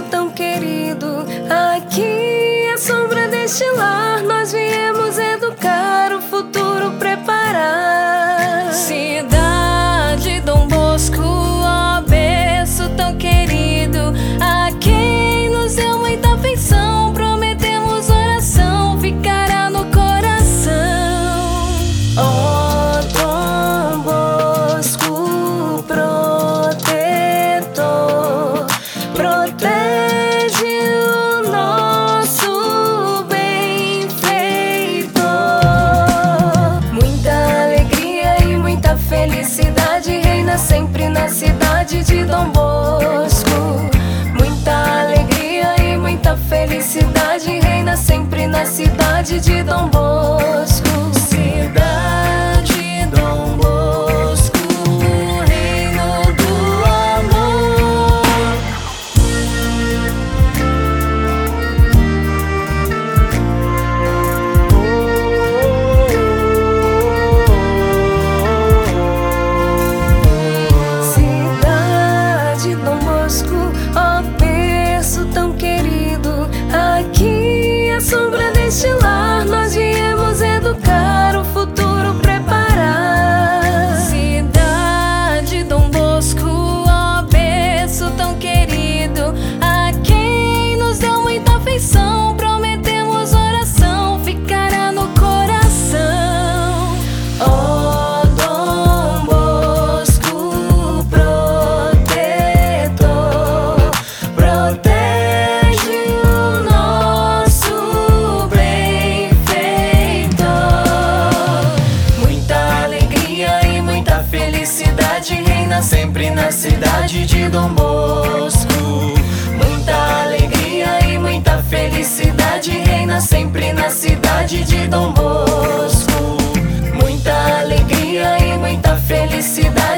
tão cidade de Dom cidade de Dom Bosco. Muita alegria e muita felicidade reina sempre na cidade de Dom Bosco. Muita alegria e muita felicidade